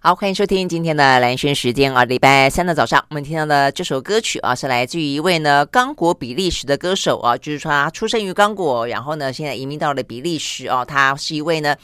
好，欢迎收听今天的蓝轩时间啊，礼拜三的早上，我们听到的这首歌曲啊，是来自于一位呢刚果比利时的歌手啊，就是说他出生于刚果，然后呢现在移民到了比利时啊，他是一位呢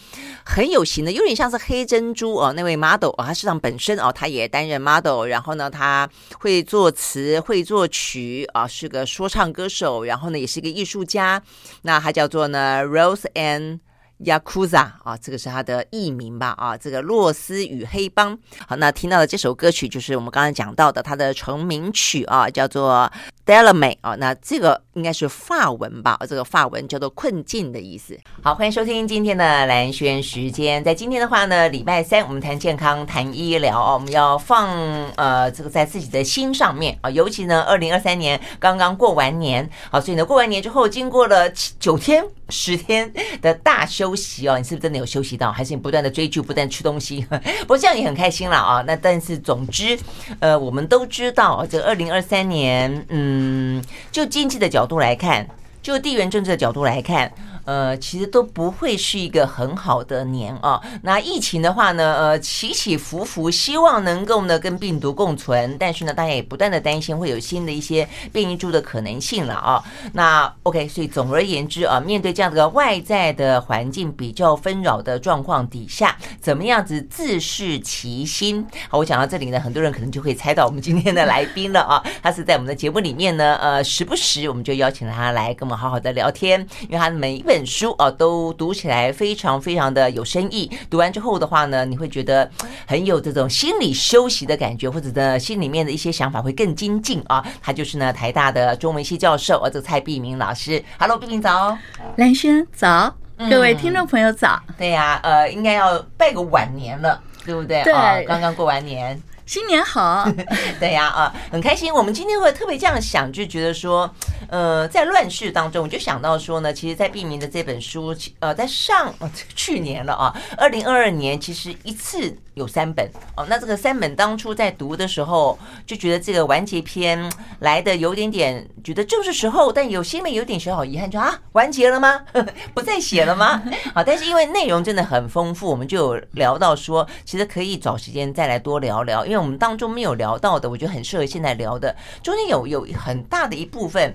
很有型的，有点像是黑珍珠啊那位 model 啊，他实际上本身啊他也担任 model，然后呢他会作词会作曲啊，是个说唱歌手，然后呢也是一个艺术家，那他叫做呢 Rose Ann。Yakuza 啊，这个是他的艺名吧？啊，这个洛斯与黑帮。好，那听到的这首歌曲就是我们刚才讲到的他的成名曲啊，叫做。Delame 啊，那这个应该是法文吧？这个法文叫做困境的意思。好，欢迎收听今天的兰轩时间。在今天的话呢，礼拜三我们谈健康、谈医疗哦，我们要放呃这个在自己的心上面啊，尤其呢，二零二三年刚刚过完年，好，所以呢，过完年之后，经过了九天、十天的大休息哦，你是不是真的有休息到？还是你不断的追剧、不断吃东西？不过这样也很开心了啊。那但是总之，呃，我们都知道这个二零二三年，嗯。嗯，就经济的角度来看，就地缘政治的角度来看。呃，其实都不会是一个很好的年啊。那疫情的话呢，呃，起起伏伏，希望能够呢跟病毒共存，但是呢，大家也不断的担心会有新的一些变异株的可能性了啊。那 OK，所以总而言之啊，面对这样的外在的环境比较纷扰的状况底下，怎么样子自适其心？好，我讲到这里呢，很多人可能就会猜到我们今天的来宾了啊。他是在我们的节目里面呢，呃，时不时我们就邀请他来跟我们好好的聊天，因为他每一位。本书啊，都读起来非常非常的有深意。读完之后的话呢，你会觉得很有这种心理休息的感觉，或者呢，心里面的一些想法会更精进啊。他就是呢，台大的中文系教授啊，这个蔡碧明老师。Hello，碧明早，蓝轩早，各位听众朋友早。嗯、对呀、啊，呃，应该要拜个晚年了，对不对？对，啊、刚刚过完年。新年好，对呀啊，很开心。我们今天会特别这样想，就觉得说，呃，在乱世当中，我就想到说呢，其实，在毕明的这本书，呃，在上 去年了啊，二零二二年，其实一次。有三本哦，那这个三本当初在读的时候，就觉得这个完结篇来的有点点，觉得正是时候，但有心里有点小小遗憾，就啊，完结了吗？不再写了吗？好，但是因为内容真的很丰富，我们就有聊到说，其实可以找时间再来多聊聊，因为我们当中没有聊到的，我觉得很适合现在聊的。中间有有很大的一部分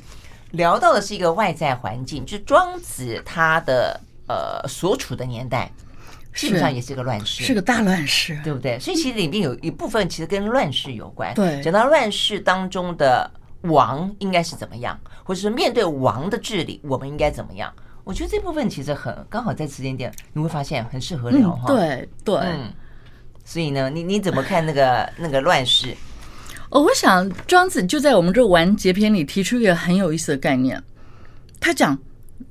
聊到的是一个外在环境，就是庄子他的呃所处的年代。基本上也是个乱世，是个大乱世，对不对？所以其实里面有一部分其实跟乱世有关。对，讲到乱世当中的王应该是怎么样，或者是面对王的治理，我们应该怎么样？我觉得这部分其实很刚好在时间点，你会发现很适合聊哈、嗯。对对、嗯，所以呢，你你怎么看那个 那个乱世？哦，我想庄子就在我们这完结篇里提出一个很有意思的概念，他讲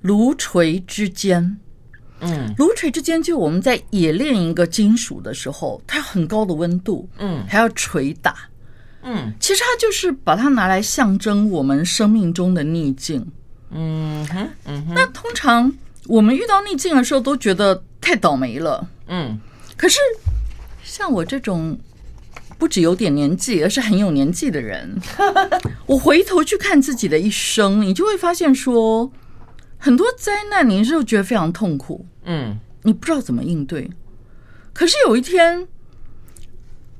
炉锤之间。嗯，炉锤之间，就我们在冶炼一个金属的时候，它很高的温度，嗯，还要捶打，嗯，其实它就是把它拿来象征我们生命中的逆境，嗯哼，嗯哼。那通常我们遇到逆境的时候，都觉得太倒霉了，嗯。可是像我这种不只有点年纪，而是很有年纪的人，我回头去看自己的一生，你就会发现说。很多灾难，你是觉得非常痛苦，嗯，你不知道怎么应对。可是有一天，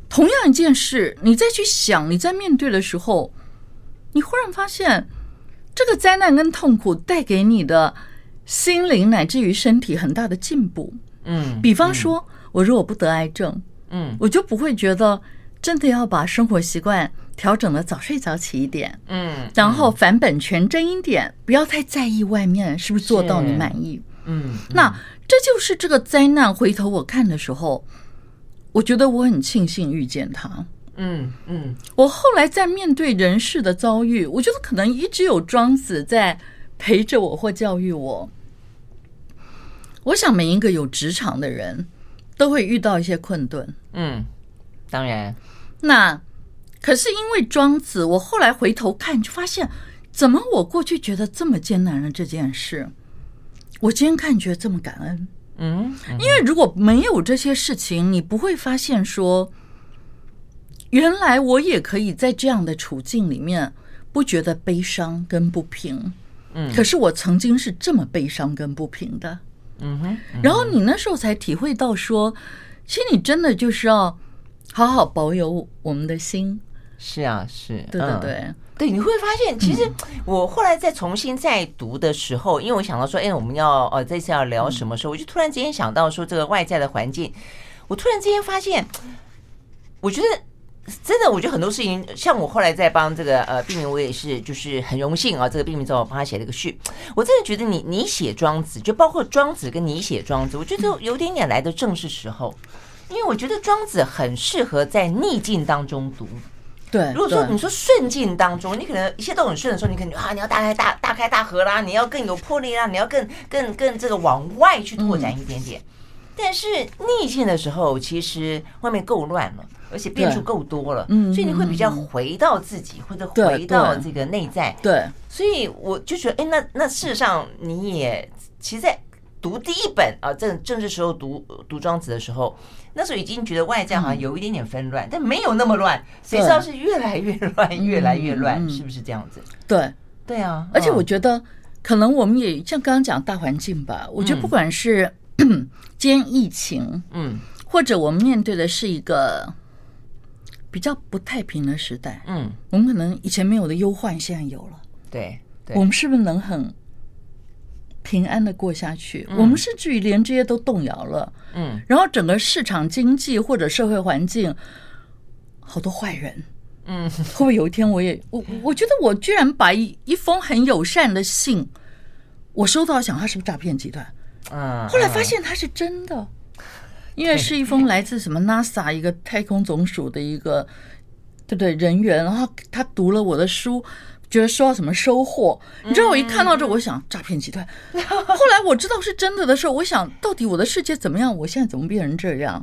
同样一件事，你再去想，你在面对的时候，你忽然发现，这个灾难跟痛苦带给你的心灵乃至于身体很大的进步，嗯。比方说，我如果不得癌症，嗯，我就不会觉得真的要把生活习惯。调整的早睡早起一点，嗯，然后返本全真一点，不要太在意外面是不是做到你满意，嗯，那这就是这个灾难。回头我看的时候，我觉得我很庆幸遇见他，嗯嗯。我后来在面对人世的遭遇，我觉得可能一直有庄子在陪着我或教育我。我想每一个有职场的人都会遇到一些困顿，嗯，当然，那。可是因为庄子，我后来回头看，就发现，怎么我过去觉得这么艰难的这件事，我今天看觉得这么感恩。嗯，因为如果没有这些事情，你不会发现说，原来我也可以在这样的处境里面不觉得悲伤跟不平。嗯，可是我曾经是这么悲伤跟不平的。嗯哼，然后你那时候才体会到说，其实你真的就是要好好保有我们的心。是啊，是，对对对。嗯对，你会发现，其实我后来再重新再读的时候，因为我想到说，哎，我们要呃这次要聊什么时候，我就突然之间想到说，这个外在的环境，我突然之间发现，我觉得真的，我觉得很多事情，像我后来在帮这个呃毕明，我也是就是很荣幸啊，这个毕明找我帮他写了一个序，我真的觉得你你写庄子，就包括庄子跟你写庄子，我觉得有点点来的正是时候，因为我觉得庄子很适合在逆境当中读。对，如果说你说顺境当中，你可能一切都很顺的时候，你可能啊，你要大开大大开大合啦，你要更有魄力啦，你要更更更这个往外去拓展一点点。但是逆境的时候，其实外面够乱了，而且变数够多了，嗯，所以你会比较回到自己，或者回到这个内在。对，所以我就觉得，哎，那那事实上你也其实，在读第一本啊，正正是时候读读庄子的时候。那时候已经觉得外在好像有一点点纷乱，嗯、但没有那么乱。谁知道是越来越乱，越来越乱，嗯、是不是这样子？对，对啊。而且我觉得，可能我们也像刚刚讲大环境吧。嗯、我觉得不管是 今天疫情，嗯，或者我们面对的是一个比较不太平的时代，嗯，我们可能以前没有的忧患，现在有了。对，对我们是不是能很？平安的过下去，嗯、我们甚至于连这些都动摇了。嗯，然后整个市场经济或者社会环境，好多坏人。嗯，会不会有一天我也我我觉得我居然把一一封很友善的信，我收到，想他是不是诈骗集团？嗯，后来发现他是真的，因为是一封来自什么 NASA 一个太空总署的一个对不对人员，然后他读了我的书。觉得收到什么收获？你知道我一看到这，我想诈骗集团。后来我知道是真的的时候，我想到底我的世界怎么样？我现在怎么变成这样？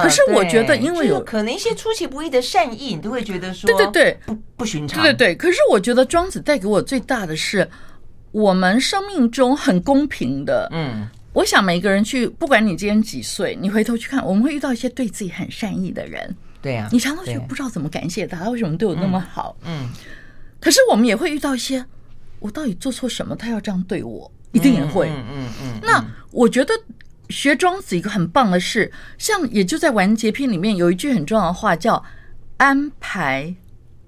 可是我觉得，因为有可能一些出其不意的善意，你都会觉得说，对对对，不不寻常。对对对。可是我觉得庄子带给我最大的是，我们生命中很公平的。嗯，我想每个人去，不管你今年几岁，你回头去看，我们会遇到一些对自己很善意的人。对呀，你常常觉得不知道怎么感谢他，他为什么对我那么好？嗯。可是我们也会遇到一些，我到底做错什么？他要这样对我，一定也会。嗯嗯嗯。那我觉得学庄子一个很棒的事，像也就在完结篇里面有一句很重要的话，叫“安排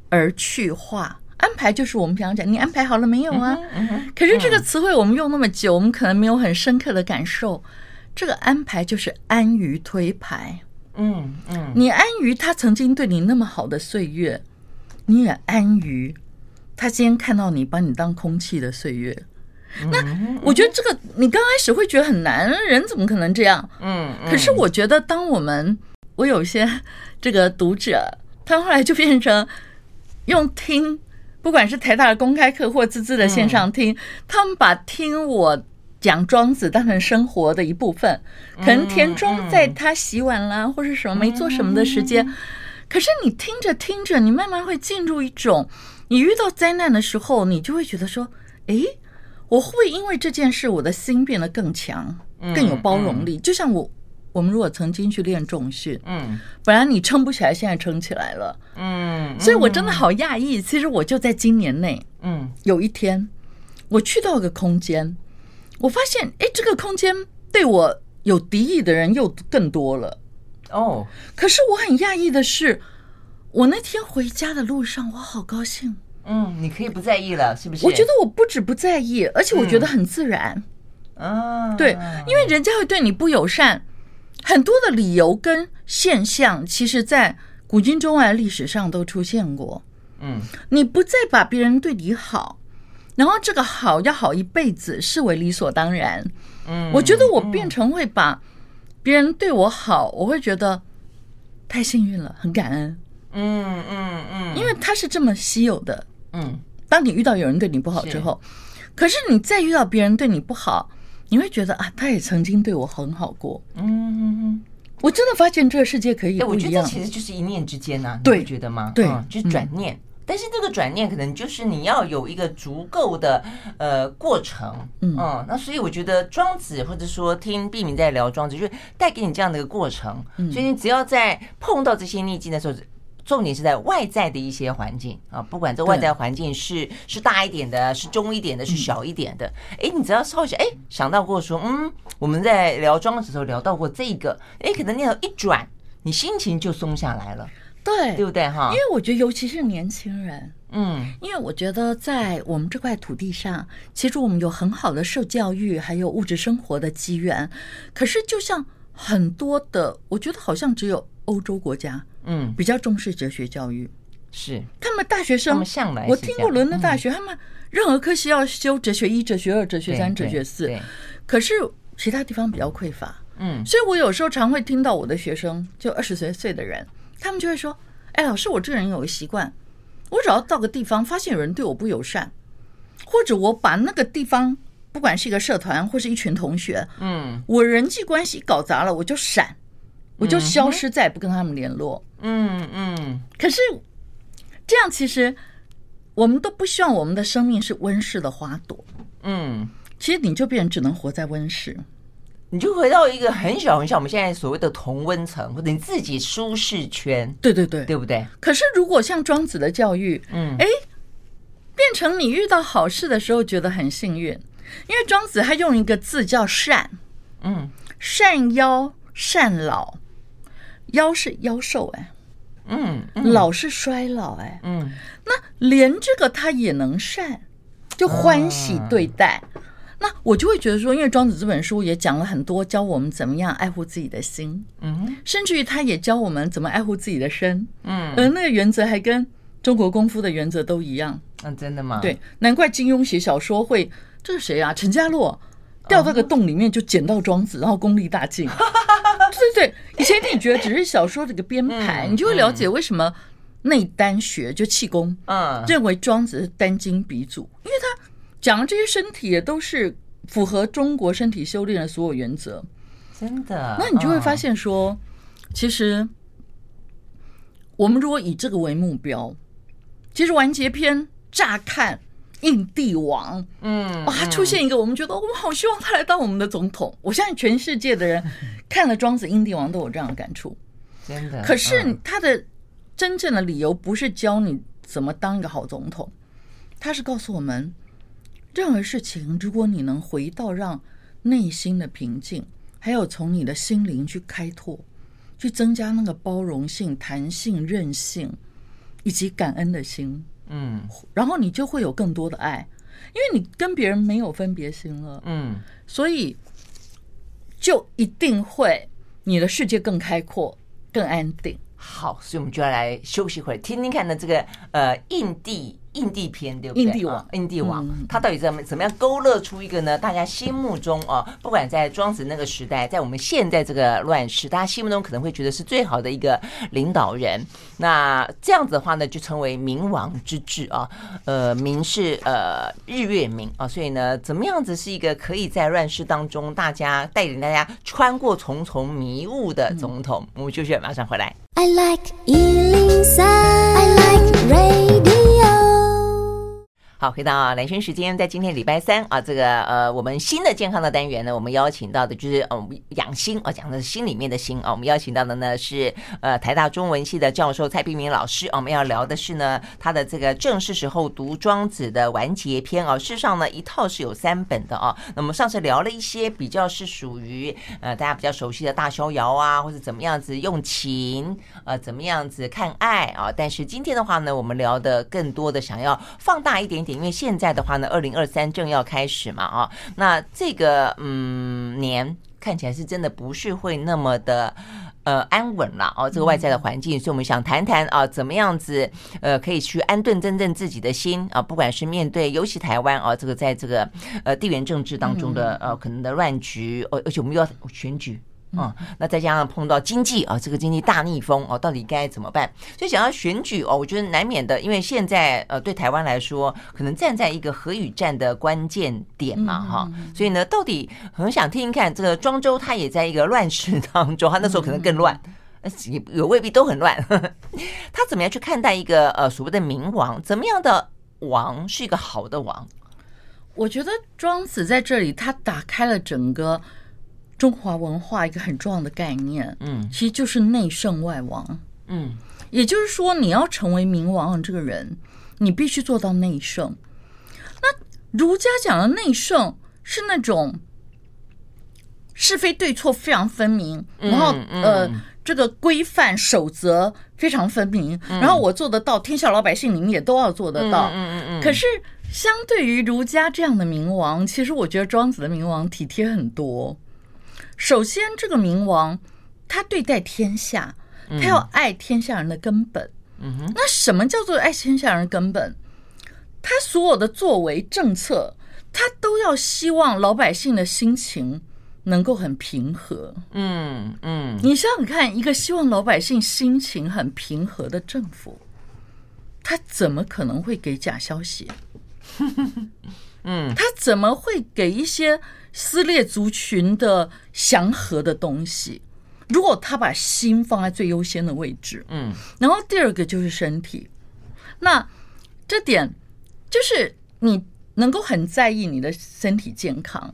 而去化”。安排就是我们平常讲，你安排好了没有啊？可是这个词汇我们用那么久，我们可能没有很深刻的感受。这个安排就是安于推排。嗯嗯。你安于他曾经对你那么好的岁月，你也安于。他今天看到你把你当空气的岁月，那我觉得这个你刚开始会觉得很难，人怎么可能这样？嗯，可是我觉得当我们我有些这个读者，他后来就变成用听，不管是台大的公开课或滋滋的线上听，他们把听我讲庄子当成生活的一部分，可能田中在他洗碗啦或是什么没做什么的时间，可是你听着听着，你慢慢会进入一种。你遇到灾难的时候，你就会觉得说：“诶，我会不会因为这件事，我的心变得更强，更有包容力？”就像我，我们如果曾经去练重训，嗯，本来你撑不起来，现在撑起来了，嗯，所以我真的好讶异。其实我就在今年内，嗯，有一天我去到一个空间，我发现，哎，这个空间对我有敌意的人又更多了。哦，可是我很讶异的是。我那天回家的路上，我好高兴。嗯，你可以不在意了，是不是？我觉得我不止不在意，而且我觉得很自然。嗯，对，因为人家会对你不友善，很多的理由跟现象，其实在古今中外历史上都出现过。嗯，你不再把别人对你好，然后这个好要好一辈子，视为理所当然。嗯，我觉得我变成会把别人对我好，我会觉得太幸运了，很感恩。嗯嗯嗯，嗯，因为他是这么稀有的。嗯，当你遇到有人对你不好之后，可是你再遇到别人对你不好，你会觉得啊，他也曾经对我很好过。嗯我真的发现这个世界可以不一样。我觉得这其实就是一念之间呐，你会觉得吗？对，就是转念。但是这个转念可能就是你要有一个足够的呃过程。嗯，那所以我觉得庄子或者说听毕明在聊庄子，就是带给你这样的一个过程。所以你只要在碰到这些逆境的时候。重点是在外在的一些环境啊，不管这外在环境是是大一点的，是中一点的，是小一点的。哎，你只要稍微想，哎，想到过说，嗯，我们在聊庄子的时候聊到过这个，哎，可能念头一转，你心情就松下来了，对，对不对哈？因为我觉得，尤其是年轻人，嗯，因为我觉得在我们这块土地上，其实我们有很好的受教育，还有物质生活的机缘。可是，就像很多的，我觉得好像只有欧洲国家，嗯，比较重视哲学教育。是。他们大学生，我听过伦敦大学，他们任何科系要修哲学一、哲学二、哲学三、哲学四，可是其他地方比较匮乏。嗯，所以我有时候常会听到我的学生，就二十岁岁的人，他们就会说：“哎，老师，我这个人有个习惯，我只要到个地方，发现有人对我不友善，或者我把那个地方，不管是一个社团或是一群同学，嗯，我人际关系搞砸了，我就闪，我就消失，再也不跟他们联络。嗯嗯，可是。”这样其实，我们都不希望我们的生命是温室的花朵。嗯，其实你就变成只能活在温室，你就回到一个很小很小，我们现在所谓的同温层，或者你自己舒适圈。对对对，对不对？可是如果像庄子的教育，嗯，哎，变成你遇到好事的时候觉得很幸运，因为庄子他用一个字叫善，嗯，善夭善老，夭是腰瘦，哎。嗯，嗯，老是衰老，哎，嗯，那连这个他也能善，就欢喜对待，嗯、那我就会觉得说，因为庄子这本书也讲了很多，教我们怎么样爱护自己的心，嗯，甚至于他也教我们怎么爱护自己的身，嗯，而那个原则还跟中国功夫的原则都一样，嗯，真的吗？对，难怪金庸写小说会，这是谁啊？陈家洛掉到个洞里面就捡到庄子，然后功力大进。对对，以前你觉得只是小说这个编排，你就会了解为什么内丹学就气功，嗯，认为庄子是丹经鼻祖，因为他讲的这些身体也都是符合中国身体修炼的所有原则，真的。那你就会发现说，其实我们如果以这个为目标，其实完结篇乍看。印帝王，嗯，哇，他出现一个，我们觉得我们好希望他来当我们的总统。我相信全世界的人 看了庄子《印帝王》都有这样的感触，真的。可是他的真正的理由不是教你怎么当一个好总统，他是告诉我们，任何事情，如果你能回到让内心的平静，还有从你的心灵去开拓，去增加那个包容性、弹性、韧性以及感恩的心。嗯，然后你就会有更多的爱，因为你跟别人没有分别心了。嗯，所以就一定会你的世界更开阔、更安定。好，所以我们就要来休息一会儿，听听看的这个呃印地。印地篇对不对？印地王，印地王，他到底怎么怎么样勾勒出一个呢？大家心目中啊，不管在庄子那个时代，在我们现在这个乱世，大家心目中可能会觉得是最好的一个领导人。那这样子的话呢，就称为明王之治啊。呃，明是呃日月明啊，所以呢，怎么样子是一个可以在乱世当中，大家带领大家穿过重重迷雾的总统？我们休息，马上回来。I like 103, I like radio 好，回到啊，兰萱时间，在今天礼拜三啊，这个呃，我们新的健康的单元呢，我们邀请到的就是嗯，养心啊，讲的是心里面的心啊，我们邀请到的呢是呃，台大中文系的教授蔡碧明老师，我们要聊的是呢，他的这个正是时候读庄子的完结篇啊，事实上呢，一套是有三本的啊，那么上次聊了一些比较是属于呃大家比较熟悉的大逍遥啊，或者怎么样子用情，呃，怎么样子看爱啊，但是今天的话呢，我们聊的更多的想要放大一点点。因为现在的话呢，二零二三正要开始嘛，啊，那这个嗯年看起来是真的不是会那么的呃安稳了哦，这个外在的环境，所以我们想谈谈啊，怎么样子呃可以去安顿真正自己的心啊，不管是面对尤其台湾啊，这个在这个呃地缘政治当中的呃可能的乱局，而而且我们又要选举。嗯，那再加上碰到经济啊，这个经济大逆风哦，到底该怎么办？所以想要选举哦，我觉得难免的，因为现在呃，对台湾来说，可能站在一个核与战的关键点嘛，哈。所以呢，到底很想听听看，这个庄周他也在一个乱世当中，他那时候可能更乱，也也未必都很乱。他怎么样去看待一个呃所谓的明王？怎么样的王是一个好的王？我觉得庄子在这里，他打开了整个。中华文化一个很重要的概念，嗯，其实就是内圣外王，嗯，也就是说，你要成为明王这个人，你必须做到内圣。那儒家讲的内圣是那种是非对错非常分明，然后呃，这个规范守则非常分明，嗯、然后我做得到，天下老百姓你们也都要做得到。嗯嗯嗯。可是相对于儒家这样的明王，其实我觉得庄子的明王体贴很多。首先，这个冥王他对待天下，他要爱天下人的根本。嗯哼。那什么叫做爱天下人的根本？他所有的作为政策，他都要希望老百姓的心情能够很平和。嗯嗯。你想想看，一个希望老百姓心情很平和的政府，他怎么可能会给假消息？嗯，他怎么会给一些撕裂族群的祥和的东西？如果他把心放在最优先的位置，嗯，然后第二个就是身体，那这点就是你能够很在意你的身体健康。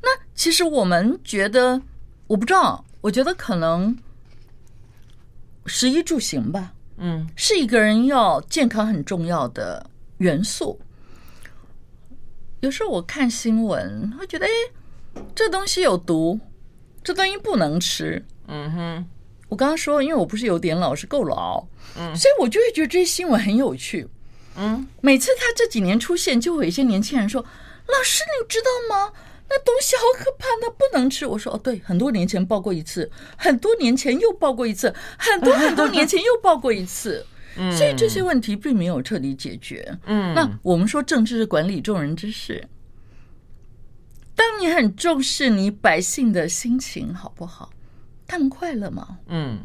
那其实我们觉得，我不知道，我觉得可能食衣住行吧，嗯，是一个人要健康很重要的元素。有时候我看新闻，会觉得，哎，这东西有毒，这东西不能吃。嗯哼，我刚刚说，因为我不是有点老，是够老，嗯，所以我就会觉得这些新闻很有趣。嗯，每次他这几年出现，就会有一些年轻人说：“老师，你知道吗？那东西好可怕，那不能吃。”我说：“哦，对，很多年前报过一次，很多年前又报过一次，很多很多年前又报过一次。”所以这些问题并没有彻底解决。嗯，那我们说政治是管理众人之事。当你很重视你百姓的心情好不好？他们快乐吗？嗯，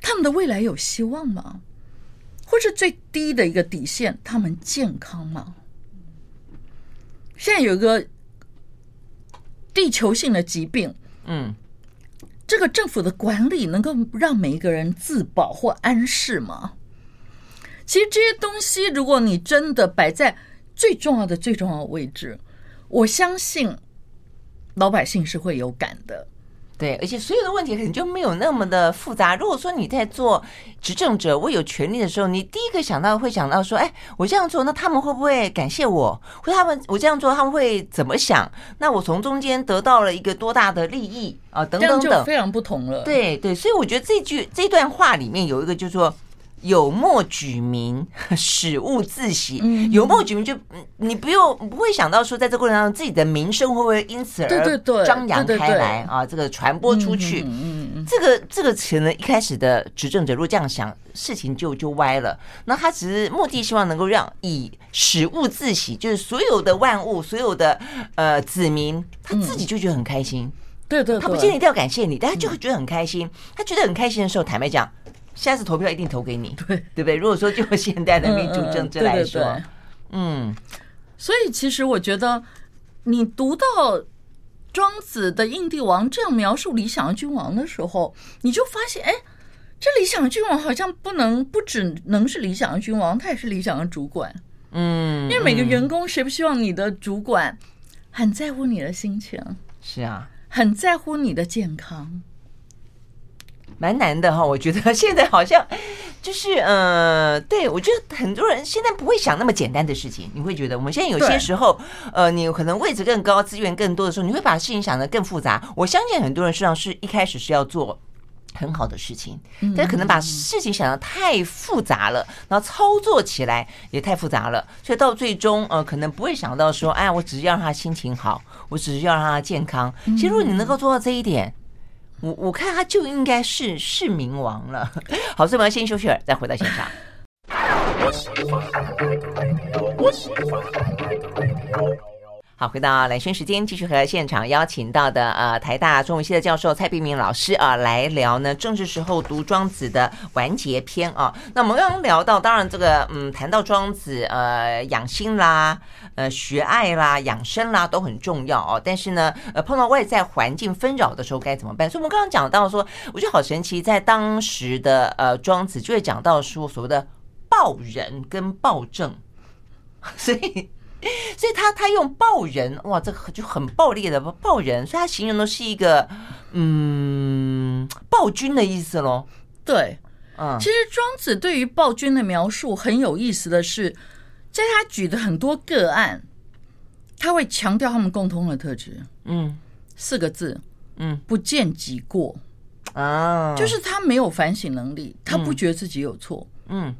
他们的未来有希望吗？或是最低的一个底线，他们健康吗？现在有一个地球性的疾病，嗯，这个政府的管理能够让每一个人自保或安适吗？其实这些东西，如果你真的摆在最重要的、最重要的位置，我相信老百姓是会有感的。对，而且所有的问题可能就没有那么的复杂。如果说你在做执政者，我有权利的时候，你第一个想到会想到说：“哎，我这样做，那他们会不会感谢我？或他们我这样做，他们会怎么想？那我从中间得到了一个多大的利益啊？等等等，非常不同了。对对，所以我觉得这句这段话里面有一个，就是说。有莫举民，使物自喜。有莫举民，就你不用不会想到说，在这个过程当中，自己的名声会不会因此而张扬开来啊？这个传播出去，这个这个词呢，一开始的执政者如果这样想，事情就就歪了。那他只是目的，希望能够让以使物自喜，就是所有的万物，所有的呃子民，他自己就觉得很开心。对对，他不见得一定要感谢你，但他就会觉得很开心。他觉得很开心的时候，坦白讲。下次投票一定投给你，对对不对？如果说就现代的民主政治来说，嗯，嗯，所以其实我觉得，你读到庄子的印帝王这样描述理想的君王的时候，你就发现，哎，这理想的君王好像不能不只能是理想的君王，他也是理想的主管，嗯，因为每个员工谁不希望你的主管很在乎你的心情？是啊，很在乎你的健康。蛮难的哈，我觉得 现在好像就是呃，对，我觉得很多人现在不会想那么简单的事情。你会觉得我们现在有些时候，呃，你可能位置更高、资源更多的时候，你会把事情想得更复杂。我相信很多人实际上是一开始是要做很好的事情，但可能把事情想得太复杂了，然后操作起来也太复杂了，所以到最终呃，可能不会想到说，哎，我只是要让他心情好，我只是要让他健康。其实如果你能够做到这一点。我我看他就应该是是冥王了。好，所以我们先休息了，再回到现场。好，回到兰萱时间，继续和现场邀请到的呃台大中文系的教授蔡碧明老师啊来聊呢政治时候读庄子的完结篇啊。那我们刚刚聊到，当然这个嗯谈到庄子呃养心啦，呃学爱啦，养生啦都很重要哦。但是呢呃碰到外在环境纷扰的时候该怎么办？所以我们刚刚讲到说，我觉得好神奇，在当时的呃庄子就会讲到说所谓的暴人跟暴政，所以。所以他他用暴人哇，这个就很暴烈的暴人，所以他形容的是一个嗯暴君的意思喽。对，嗯，其实庄子对于暴君的描述很有意思的是，在他举的很多个案，他会强调他们共通的特质。嗯，四个字，嗯，不见己过。啊，就是他没有反省能力，他不觉得自己有错，嗯，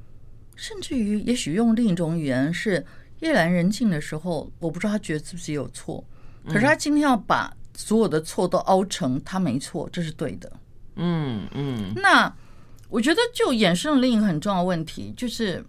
甚至于也许用另一种语言是夜阑人静的时候，我不知道他觉得自己有错，可是他今天要把所有的错都凹成他没错，这是对的，嗯嗯。那我觉得就衍生了另一个很重要的问题，就是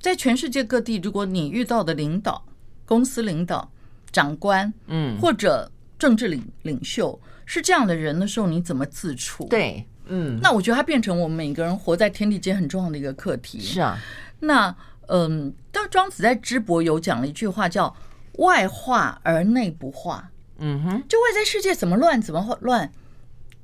在全世界各地，如果你遇到的领导、公司领导、长官，嗯，或者政治领领袖。是这样的人的时候，你怎么自处？对，嗯，那我觉得它变成我们每个人活在天地间很重要的一个课题。是啊，那嗯，但庄子在知伯有讲了一句话，叫“外化而内不化”。嗯哼，就外在世界怎么乱怎么乱，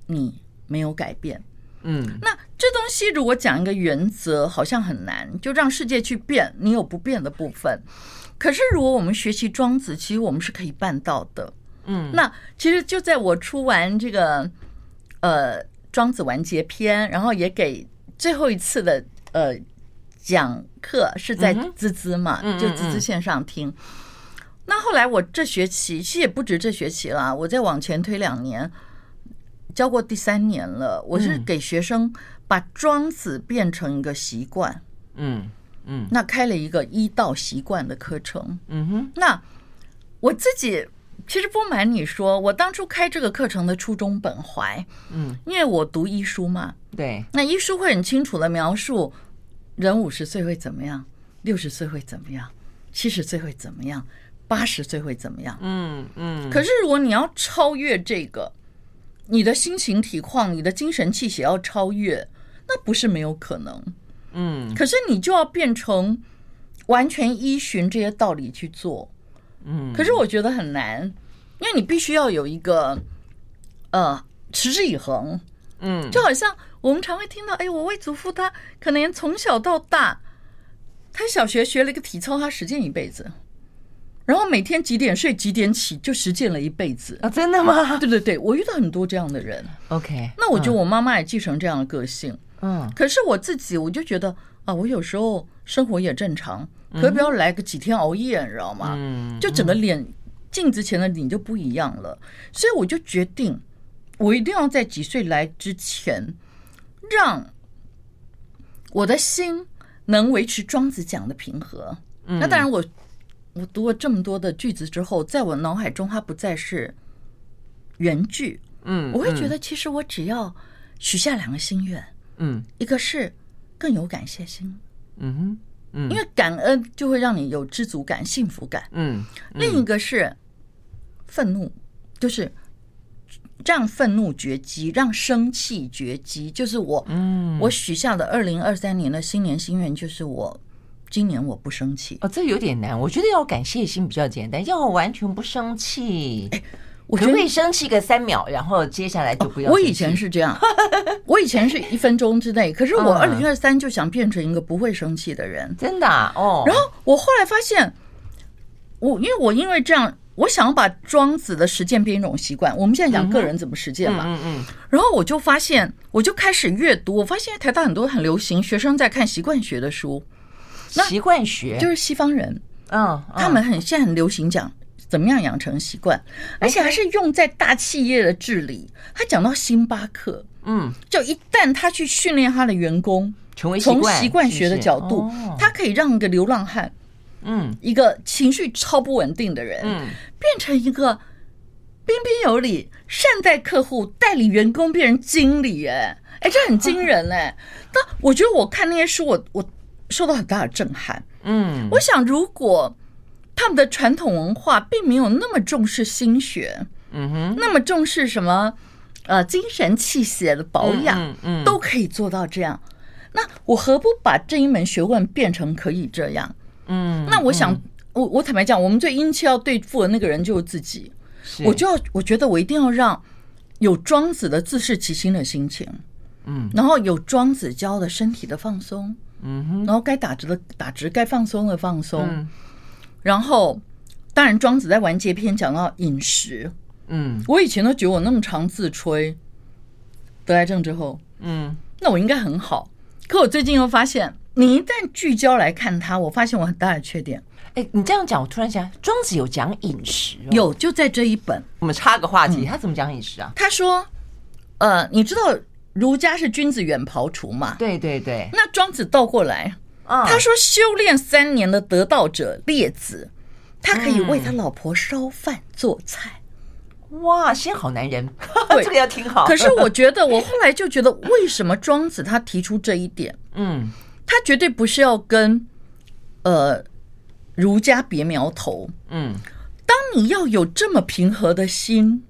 你没有改变。嗯，那这东西如果讲一个原则，好像很难，就让世界去变，你有不变的部分。可是如果我们学习庄子，其实我们是可以办到的。嗯，那其实就在我出完这个呃《庄子完结篇》，然后也给最后一次的呃讲课是在滋滋嘛，就滋滋线上听。那后来我这学期其实也不止这学期了，我再往前推两年，教过第三年了。我是给学生把庄子变成一个习惯，嗯嗯，那开了一个医道习惯的课程。嗯哼，那我自己。其实不瞒你说，我当初开这个课程的初衷本怀，嗯，因为我读医书嘛，对，那医书会很清楚的描述人五十岁会怎么样，六十岁会怎么样，七十岁会怎么样，八十岁会怎么样，嗯嗯。可是如果你要超越这个，你的心情体况、你的精神气血要超越，那不是没有可能，嗯。可是你就要变成完全依循这些道理去做。嗯，可是我觉得很难，因为你必须要有一个呃持之以恒。嗯，就好像我们常会听到，哎，我外祖父他可能从小到大，他小学学了一个体操，他实践一辈子，然后每天几点睡几点起就实践了一辈子啊。真的吗？对对对，我遇到很多这样的人。OK，那我觉得我妈妈也继承这样的个性。嗯，可是我自己我就觉得啊，我有时候生活也正常。可不要来个几天熬夜，你知道吗？嗯，就整个脸镜子前的你就不一样了。所以我就决定，我一定要在几岁来之前，让我的心能维持庄子讲的平和。那当然，我我读了这么多的句子之后，在我脑海中它不再是原句。嗯，我会觉得，其实我只要许下两个心愿。嗯，一个是更有感谢心。嗯哼。因为感恩就会让你有知足感、幸福感。嗯，另一个是愤怒，就是让愤怒绝迹，让生气绝迹。就是我，嗯，我许下的二零二三年的新年心愿，就是我今年我不生气。哦，这有点难。我觉得要感谢心比较简单，要完全不生气。哎我可不可以生气个三秒，然后接下来就不要。我以前是这样，我以前是一分钟之内，可是我二零二三就想变成一个不会生气的人，真的哦。然后我后来发现，我因为我因为这样，我想要把庄子的实践变一种习惯。我们现在讲个人怎么实践嘛，嗯嗯。然后我就发现，我就开始阅读。我发现台大很多很流行，学生在看习惯学的书。习惯学就是西方人，嗯，他们很现在很流行讲。怎么样养成习惯，而且还是用在大企业的治理。他讲到星巴克，嗯，就一旦他去训练他的员工，成为从习惯学的角度，他可以让一个流浪汉，嗯，一个情绪超不稳定的人，嗯，变成一个彬彬有礼、善待客户、代理员工变成经理。哎，哎，这很惊人哎。那我觉得我看那些书，我我受到很大的震撼。嗯，我想如果。他们的传统文化并没有那么重视心学，嗯哼，那么重视什么？呃，精神气血的保养，嗯，嗯，都可以做到这样。那我何不把这一门学问变成可以这样？嗯，那我想，我我坦白讲，我们最殷切要对付的那个人就是自己。我就要，我觉得我一定要让有庄子的自视其心的心情，嗯，然后有庄子教的身体的放松，嗯哼，然后该打直的打直，该放松的放松。然后，当然，庄子在完结篇讲到饮食，嗯，我以前都觉得我那么常自吹，得癌症之后，嗯，那我应该很好。可我最近又发现，你一旦聚焦来看他，我发现我很大的缺点。哎，你这样讲，我突然想，庄子有讲饮食，哦，有就在这一本。我们插个话题，他怎么讲饮食啊？他说，呃，你知道儒家是君子远庖厨嘛？对对对。那庄子倒过来，嗯、他说修炼三年的得道者列子，他可以为他老婆烧饭做菜。嗯、哇，先好男人，对这个要挺好。可是我觉得，我后来就觉得，为什么庄子他提出这一点？嗯，他绝对不是要跟呃儒家别苗头。嗯，当你要有这么平和的心。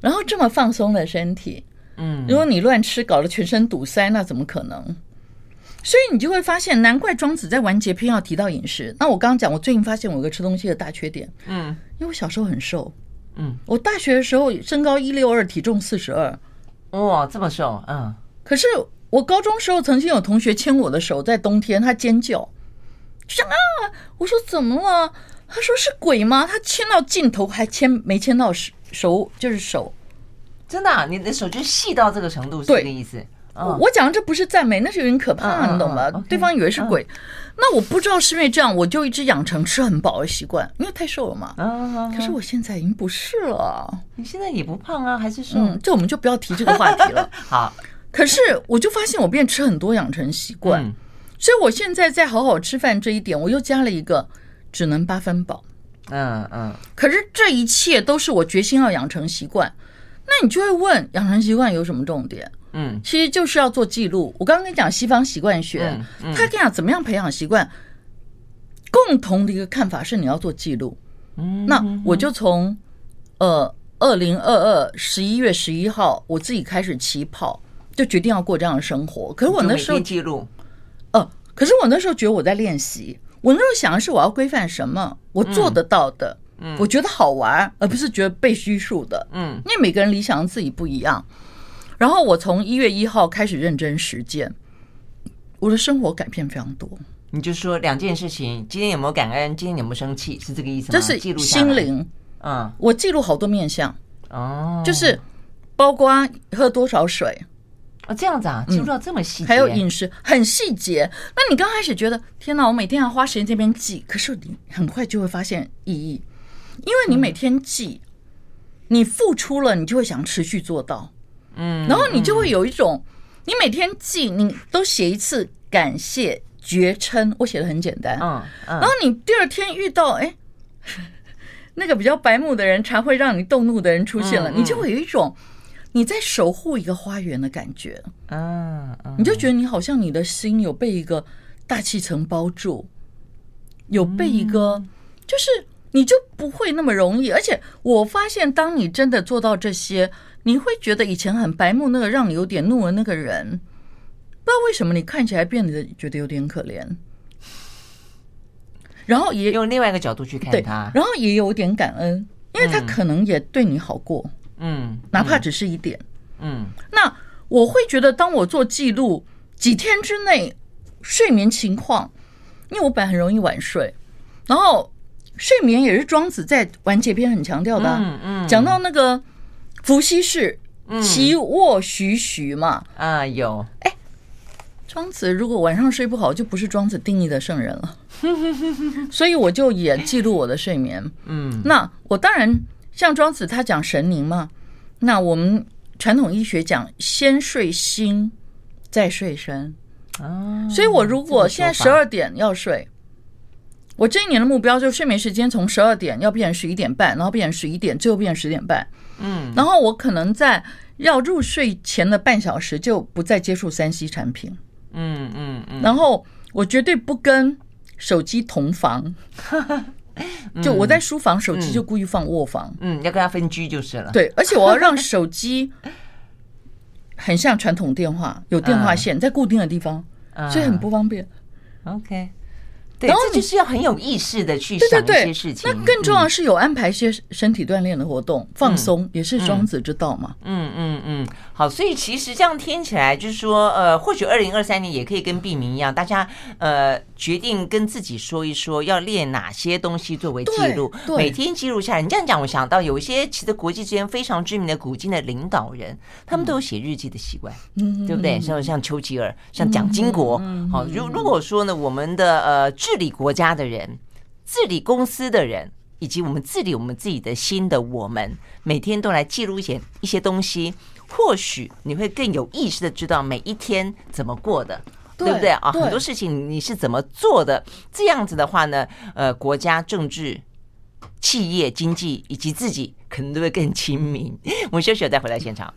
然后这么放松的身体，嗯，如果你乱吃，搞得全身堵塞，那怎么可能？所以你就会发现，难怪庄子在完结篇要提到饮食。那我刚刚讲，我最近发现我有个吃东西的大缺点，嗯，因为我小时候很瘦，嗯，我大学的时候身高一六二，体重四十二，哇，这么瘦，嗯。可是我高中时候曾经有同学牵我的手，在冬天他尖叫，就啊，我说怎么了？他说是鬼吗？他牵到尽头还牵没牵到手？手就是手，真的、啊，你的手就细到这个程度，是这个意思。哦、我讲的这不是赞美，那是有点可怕，嗯、你懂吗？嗯、对方以为是鬼。嗯、那我不知道是因为这样，我就一直养成吃很饱的习惯，因为太瘦了嘛。嗯、可是我现在已经不是了。你现在也不胖啊，还是瘦？嗯，这我们就不要提这个话题了。好。可是我就发现我变吃很多，养成习惯。嗯、所以我现在在好好吃饭这一点，我又加了一个，只能八分饱。嗯嗯，可是这一切都是我决心要养成习惯。那你就会问，养成习惯有什么重点？嗯，其实就是要做记录。我刚刚跟你讲西方习惯学，嗯嗯、他跟你讲怎么样培养习惯，共同的一个看法是你要做记录。嗯，那我就从呃二零二二十一月十一号我自己开始起跑，就决定要过这样的生活。可是我那时候记录，呃，可是我那时候觉得我在练习。我那时候想的是我要规范什么，我做得到的，嗯，我觉得好玩，而不是觉得被拘束的，嗯，因为每个人理想自己不一样。然后我从一月一号开始认真实践，我的生活改变非常多。你就说两件事情：今天有没有感恩？今天有没有生气？是这个意思吗？这是记录心灵，嗯，我记录好多面相，哦，就是包括喝多少水。哦，这样子啊，记录到这么细节，还有饮食很细节。那你刚开始觉得天哪，我每天要花时间这边记，可是你很快就会发现意义，因为你每天记，你付出了，你就会想持续做到，嗯，然后你就会有一种，你每天记，你都写一次感谢绝称，我写的很简单，嗯嗯，然后你第二天遇到哎，那个比较白目的人，常会让你动怒的人出现了，你就会有一种。你在守护一个花园的感觉，啊，你就觉得你好像你的心有被一个大气层包住，有被一个，就是你就不会那么容易。而且我发现，当你真的做到这些，你会觉得以前很白目那个让你有点怒的那个人，不知道为什么你看起来变得觉得有点可怜，然后也用另外一个角度去看他，然后也有点感恩，因为他可能也对你好过。嗯，哪怕只是一点，嗯，那我会觉得，当我做记录几天之内睡眠情况，因为我本来很容易晚睡，然后睡眠也是庄子在完结篇很强调的，嗯嗯，讲到那个伏羲氏，其卧徐徐嘛，啊有，哎，庄子如果晚上睡不好，就不是庄子定义的圣人了，所以我就也记录我的睡眠，嗯，那我当然。像庄子他讲神灵嘛，那我们传统医学讲先睡心，再睡身啊。所以我如果现在十二点要睡，我这一年的目标就是睡眠时间从十二点要变成十一点半，然后变成十一点，最后变成十点半。嗯，然后我可能在要入睡前的半小时就不再接触三 C 产品。嗯嗯嗯。然后我绝对不跟手机同房。就我在书房，手机就故意放卧房，嗯，要跟他分居就是了。对，而且我要让手机 很像传统电话，有电话线在固定的地方，所以很不方便。OK。然后这就是要很有意识的去想一些事情。那更重要是有安排一些身体锻炼的活动，放松也是庄子之道嘛。嗯嗯嗯，好，所以其实这样听起来就是说，呃，或许二零二三年也可以跟毕明一样，大家呃决定跟自己说一说，要列哪些东西作为记录，每天记录下来。你这样讲，我想到有一些其实国际之间非常知名的古今的领导人，他们都有写日记的习惯，嗯，对不对？像像丘吉尔，像蒋经国，好，如如果说呢，我们的呃。治理国家的人，治理公司的人，以及我们治理我们自己的心的我们，每天都来记录一些一些东西，或许你会更有意识的知道每一天怎么过的，对，不对啊？很多事情你是怎么做的？这样子的话呢，呃，国家政治、企业经济以及自己可能都会更亲民。我们休息了再回来现场。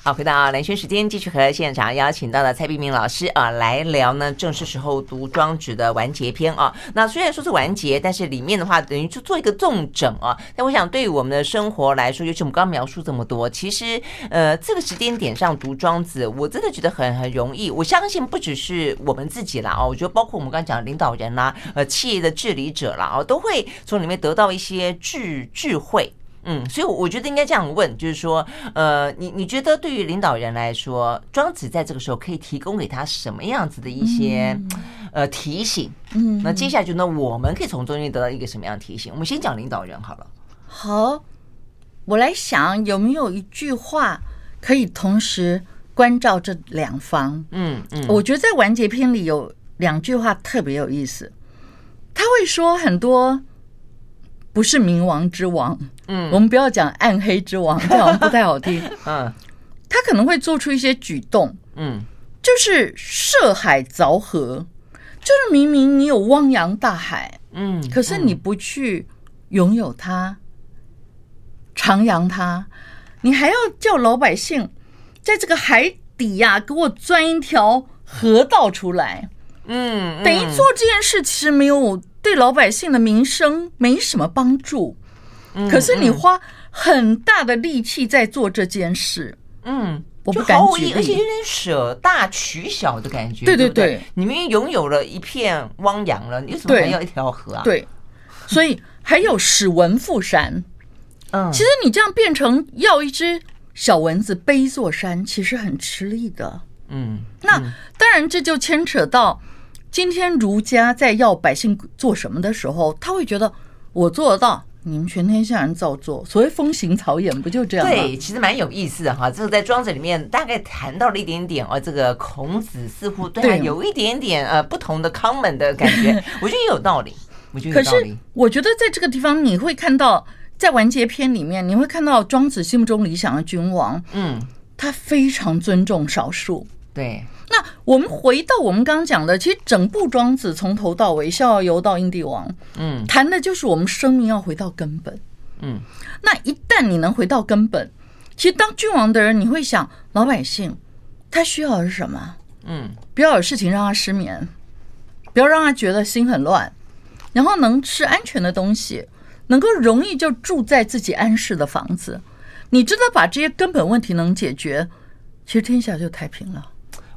好，回到蓝轩时间，继续和现场邀请到的蔡碧明老师啊来聊呢，正是时候读庄子的完结篇啊。那虽然说是完结，但是里面的话等于就做一个重整啊。但我想对于我们的生活来说，尤其我们刚刚描述这么多，其实呃这个时间点上读庄子，我真的觉得很很容易。我相信不只是我们自己啦啊，我觉得包括我们刚刚讲的领导人啦、呃企业的治理者啦啊，都会从里面得到一些智智慧。嗯，所以我觉得应该这样问，就是说，呃，你你觉得对于领导人来说，庄子在这个时候可以提供给他什么样子的一些呃提醒？嗯，那接下来就呢，我们可以从中间得到一个什么样的提醒？我们先讲领导人好了。好，我来想有没有一句话可以同时关照这两方？嗯嗯，我觉得在完结篇里有两句话特别有意思，他会说很多。不是冥王之王，嗯，我们不要讲暗黑之王，这样不太好听。嗯，他可能会做出一些举动，嗯，就是涉海凿河，就是明明你有汪洋大海，嗯，可是你不去拥有它，徜徉它，你还要叫老百姓在这个海底呀，给我钻一条河道出来，嗯，等于做这件事其实没有。对老百姓的民生没什么帮助，可是你花很大的力气在做这件事，嗯，我不敢举例，而且有点舍大取小的感觉。对对对，你们拥有了一片汪洋了，你为什么还要一条河啊？对，所以还有使蚊覆山。嗯，其实你这样变成要一只小蚊子背一座山，其实很吃力的。嗯，那当然这就牵扯到。今天儒家在要百姓做什么的时候，他会觉得我做得到，你们全天下人照做。所谓风行草偃，不就这样吗？对，其实蛮有意思的哈。这个在庄子里面大概谈到了一点点哦。这个孔子似乎对他有一点点呃不同的 common 的感觉，我觉得也有道理。我觉得有道理。可是我觉得在这个地方，你会看到在完结篇里面，你会看到庄子心目中理想的君王，嗯，他非常尊重少数。对。那我们回到我们刚刚讲的，其实整部庄子从头到尾，《逍遥游》到《应帝王》，嗯，谈的就是我们生命要回到根本，嗯。那一旦你能回到根本，其实当君王的人，你会想老百姓他需要的是什么？嗯，不要有事情让他失眠，不要让他觉得心很乱，然后能吃安全的东西，能够容易就住在自己安适的房子。你真的把这些根本问题能解决，其实天下就太平了。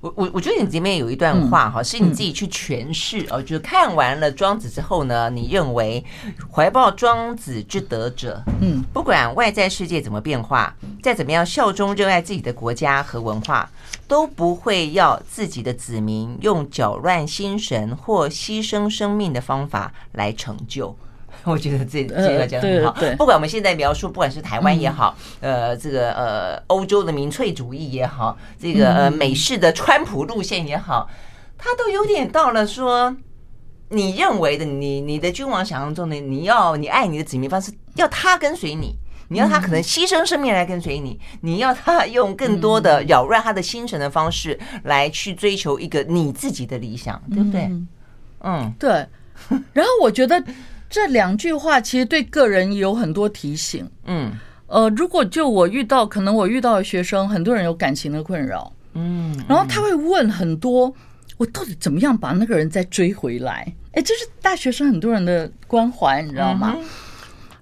我我我觉得你这边有一段话哈，是你自己去诠释哦。就是看完了庄子之后呢，你认为怀抱庄子之德者，嗯，不管外在世界怎么变化，再怎么样效忠热爱自己的国家和文化，都不会要自己的子民用搅乱心神或牺牲生命的方法来成就。我觉得这这个讲得很好。不管我们现在描述，不管是台湾也好，呃，这个呃欧洲的民粹主义也好，这个呃美式的川普路线也好，他都有点到了说，你认为的你你的君王想象中的你要你爱你的子民方式，要他跟随你，你要他可能牺牲生命来跟随你，你要他用更多的扰乱他的心神的方式来去追求一个你自己的理想，对不对？嗯，对。然后我觉得。这两句话其实对个人有很多提醒。嗯，呃，如果就我遇到，可能我遇到的学生，很多人有感情的困扰。嗯，然后他会问很多，我到底怎么样把那个人再追回来？哎，这是大学生很多人的关怀，你知道吗？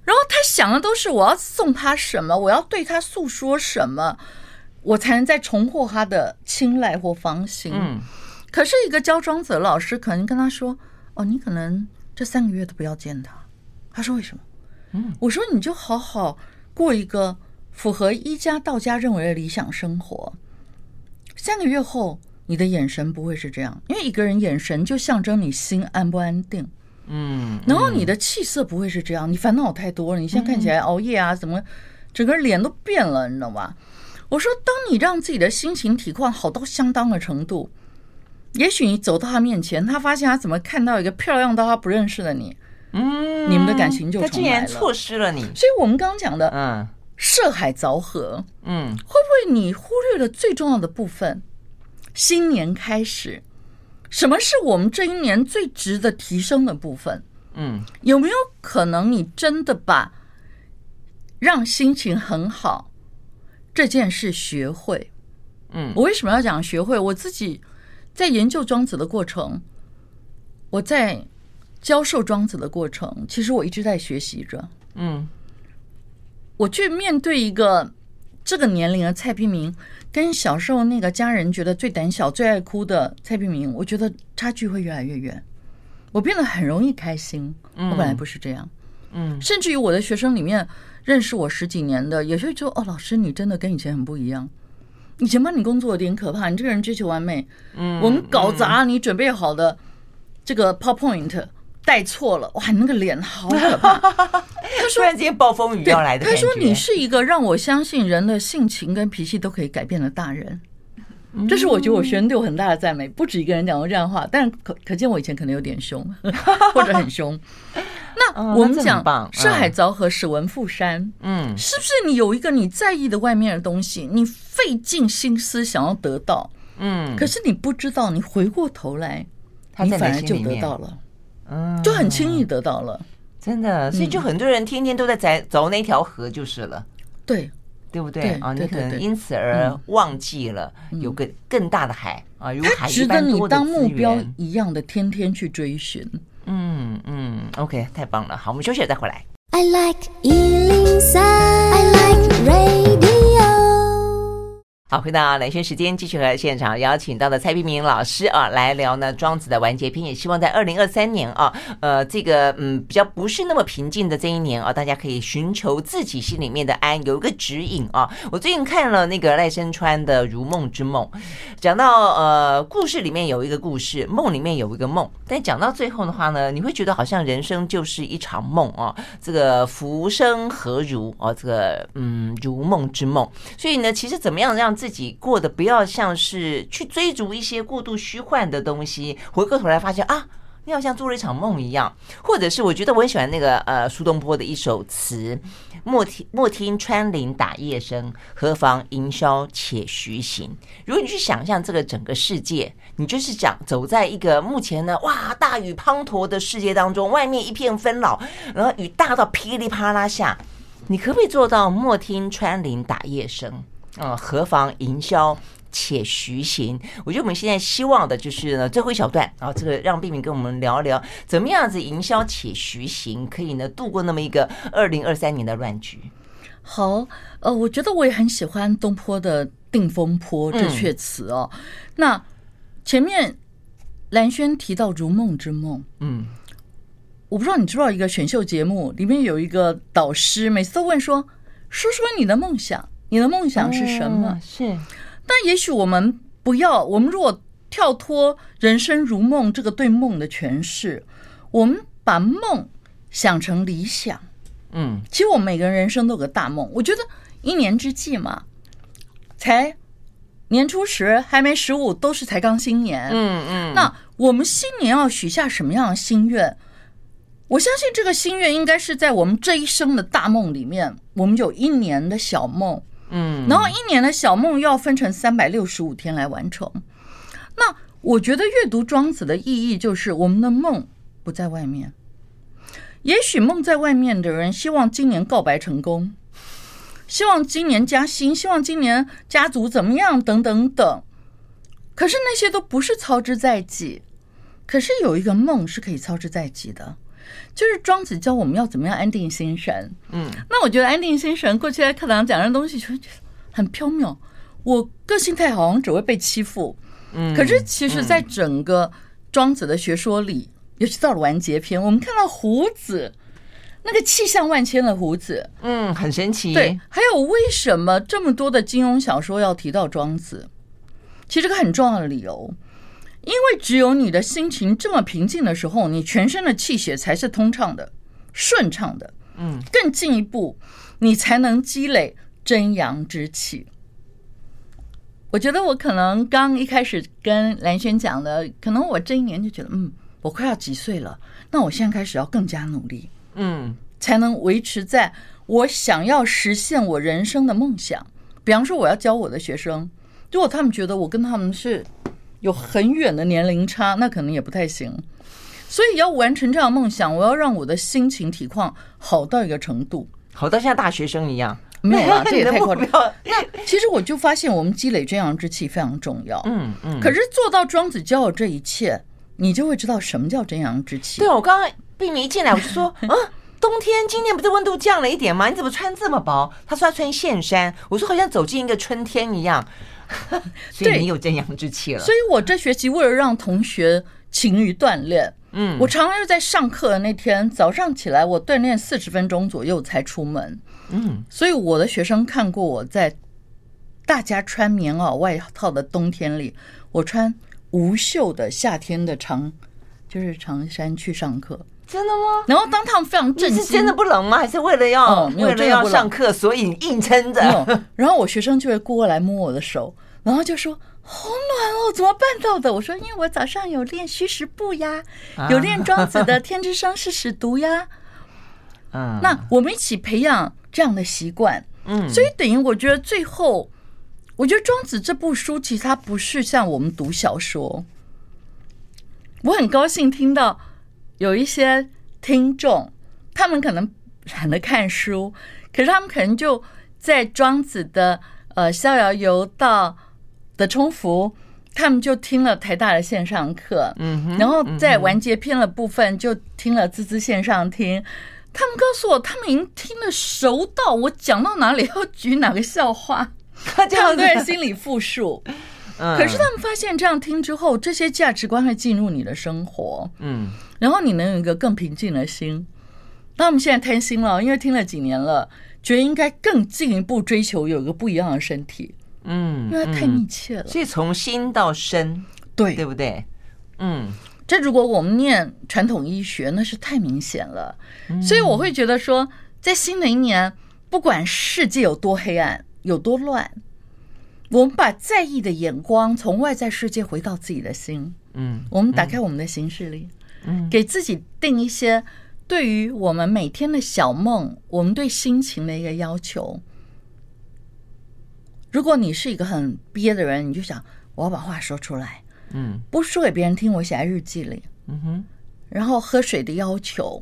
然后他想的都是我要送他什么，我要对他诉说什么，我才能再重获他的青睐或芳心。嗯，可是一个教庄子的老师可能跟他说：“哦，你可能。”这三个月都不要见他，他说为什么？嗯，我说你就好好过一个符合一家道家认为的理想生活。三个月后，你的眼神不会是这样，因为一个人眼神就象征你心安不安定。嗯，然后你的气色不会是这样，你烦恼太多了，你现在看起来熬夜啊，怎么整个脸都变了，你知道吗？我说，当你让自己的心情体况好到相当的程度，也许你走到他面前，他发现他怎么看到一个漂亮到他不认识的你，嗯，你们的感情就。他竟然错失了你，所以我们刚刚讲的，嗯，涉海凿河，嗯，会不会你忽略了最重要的部分？新年开始，什么是我们这一年最值得提升的部分？嗯，有没有可能你真的把让心情很好这件事学会？嗯，我为什么要讲学会？我自己在研究庄子的过程，我在教授庄子的过程，其实我一直在学习着。嗯，我去面对一个这个年龄的蔡璧明，跟小时候那个家人觉得最胆小、最爱哭的蔡璧明，我觉得差距会越来越远。我变得很容易开心，我本来不是这样。嗯，甚至于我的学生里面认识我十几年的，有些人说：“哦，老师，你真的跟以前很不一样。以前帮你工作有点可怕，你这个人追求完美。嗯，我们搞砸你准备好的这个 PowerPoint 带错了，哇，你那个脸好可怕。”他说：“突然间暴风雨要来的。”他说：“你是一个让我相信人的性情跟脾气都可以改变的大人。”这是我觉得我学生对我很大的赞美，不止一个人讲过这样的话，但可可见我以前可能有点凶，或者很凶。那我们讲涉海凿河，史文富山，嗯，是不是你有一个你在意的外面的东西，你费尽心思想要得到，嗯，可是你不知道，你回过头来，你反而就得到了，嗯，就很轻易得到了，真的，所以就很多人天天都在在凿那条河就是了，对。对不对啊？你可能因此而忘记了有个更大的海啊，如海一你当目标一样的天天去追寻。嗯嗯，OK，太棒了。好，我们休息了再回来。I like 好，回到兰萱时间，继续和现场邀请到的蔡碧明老师啊来聊呢庄子的完结篇，也希望在二零二三年啊，呃，这个嗯比较不是那么平静的这一年啊，大家可以寻求自己心里面的安，有一个指引啊。我最近看了那个赖声川的《如梦之梦》，讲到呃故事里面有一个故事，梦里面有一个梦，但讲到最后的话呢，你会觉得好像人生就是一场梦啊，这个浮生何如啊，这个嗯如梦之梦。所以呢，其实怎么样让自己过得不要像是去追逐一些过度虚幻的东西，回过头来发现啊，你好像做了一场梦一样。或者是我觉得我很喜欢那个呃苏东坡的一首词：莫听莫听穿林打叶声，何妨吟啸且徐行。如果你去想象这个整个世界，你就是讲走在一个目前呢哇大雨滂沱的世界当中，外面一片纷扰，然后雨大到噼里啪啦下，你可不可以做到莫听穿林打叶声？嗯，何妨营销且徐行？我觉得我们现在希望的就是呢，最后一小段啊，这个让璧名跟我们聊聊，怎么样子营销且徐行，可以呢度过那么一个二零二三年的乱局。好，呃，我觉得我也很喜欢东坡的《定风波》这阙词哦。嗯、那前面蓝轩提到如梦之梦，嗯，我不知道你知不知道一个选秀节目里面有一个导师，每次都问说：“说说你的梦想。”你的梦想是什么？哦、是，但也许我们不要。我们如果跳脱“人生如梦”这个对梦的诠释，我们把梦想成理想。嗯，其实我们每个人人生都有个大梦。我觉得一年之计嘛，才年初十，还没十五，都是才刚新年。嗯嗯，那我们新年要许下什么样的心愿？我相信这个心愿应该是在我们这一生的大梦里面，我们有一年的小梦。嗯，然后一年的小梦要分成三百六十五天来完成。那我觉得阅读庄子的意义就是，我们的梦不在外面。也许梦在外面的人希望今年告白成功，希望今年加薪，希望今年家族怎么样，等等等。可是那些都不是操之在己。可是有一个梦是可以操之在己的。就是庄子教我们要怎么样安定心神。嗯，那我觉得安定心神，过去在课堂讲的东西就很飘渺。我个性太好，好像只会被欺负。嗯，可是其实，在整个庄子的学说里，尤其到了完结篇，我们看到胡子那个气象万千的胡子，嗯，很神奇。对，还有为什么这么多的金庸小说要提到庄子？其实这个很重要的理由。因为只有你的心情这么平静的时候，你全身的气血才是通畅的、顺畅的。嗯，更进一步，你才能积累真阳之气。我觉得我可能刚一开始跟兰轩讲的，可能我这一年就觉得，嗯，我快要几岁了，那我现在开始要更加努力，嗯，才能维持在我想要实现我人生的梦想。比方说，我要教我的学生，如果他们觉得我跟他们是有很远的年龄差，那可能也不太行。所以要完成这样的梦想，我要让我的心情体况好到一个程度，好到像大学生一样。没有啦，这也太夸张。那其实我就发现，我们积累真阳之气非常重要。嗯嗯。可是做到庄子教我这一切，你就会知道什么叫真阳之气。对，我刚刚并没一进来，我就说，啊，冬天今天不是温度降了一点吗？你怎么穿这么薄？他说他穿线衫，我说好像走进一个春天一样。所以你有真阳之气了。所以我这学期为了让同学勤于锻炼，嗯，我常常是在上课的那天早上起来，我锻炼四十分钟左右才出门。嗯，所以我的学生看过我在大家穿棉袄外套的冬天里，我穿无袖的夏天的长，就是长衫去上课。真的吗？然后当他们非常震惊，是真的不冷吗？还是为了要、哦、为了要上课，所以硬撑着？然后我学生就会过来摸我的手，然后就说：“好暖哦，怎么办到的？”我说：“因为我早上有练虚实步呀，有练庄子的 ‘天之生，是使读’呀。”嗯，那我们一起培养。这样的习惯，嗯，所以等于我觉得最后，我觉得《庄子》这部书其实它不是像我们读小说。我很高兴听到有一些听众，他们可能懒得看书，可是他们可能就在庄子的呃《逍遥游》到的充福，他们就听了台大的线上课，嗯，然后在完结篇的部分就听了滋滋线上听。他们告诉我，他们已经听得熟到我讲到哪里要举哪个笑话，他们都在心里复述。可是他们发现这样听之后，这些价值观会进入你的生活，嗯，然后你能有一个更平静的心。那我们现在贪心了，因为听了几年了，觉得应该更进一步追求有一个不一样的身体，嗯，因为它太密切了。所以从心到身，对对不对？嗯。这如果我们念传统医学，那是太明显了。所以我会觉得说，在新的一年，不管世界有多黑暗、有多乱，我们把在意的眼光从外在世界回到自己的心。嗯，我们打开我们的行事历，嗯，给自己定一些对于我们每天的小梦，我们对心情的一个要求。如果你是一个很憋的人，你就想我要把话说出来。嗯，不说给别人听，我写在日记里。嗯哼，然后喝水的要求，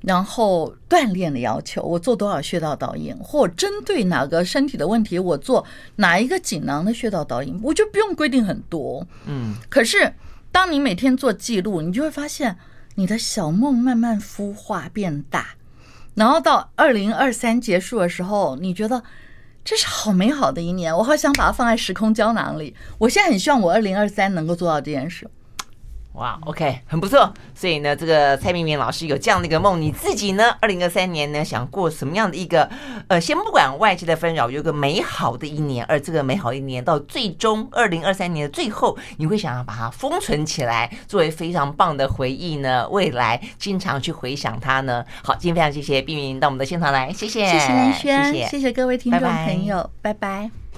然后锻炼的要求，我做多少穴道导引，或针对哪个身体的问题，我做哪一个锦囊的穴道导引，我就不用规定很多。嗯，可是当你每天做记录，你就会发现你的小梦慢慢孵化变大，然后到二零二三结束的时候，你觉得。这是好美好的一年，我好想把它放在时空胶囊里。我现在很希望我二零二三能够做到这件事。哇，OK，很不错。所以呢，这个蔡明明老师有这样的一个梦，你自己呢，二零二三年呢，想过什么样的一个呃，先不管外界的纷扰，有个美好的一年。而这个美好一年到最终二零二三年的最后，你会想要把它封存起来，作为非常棒的回忆呢？未来经常去回想它呢？好，今天非常谢谢冰明到我们的现场来，谢谢，谢谢兰萱，谢谢，谢谢各位听众朋友，拜拜。拜拜。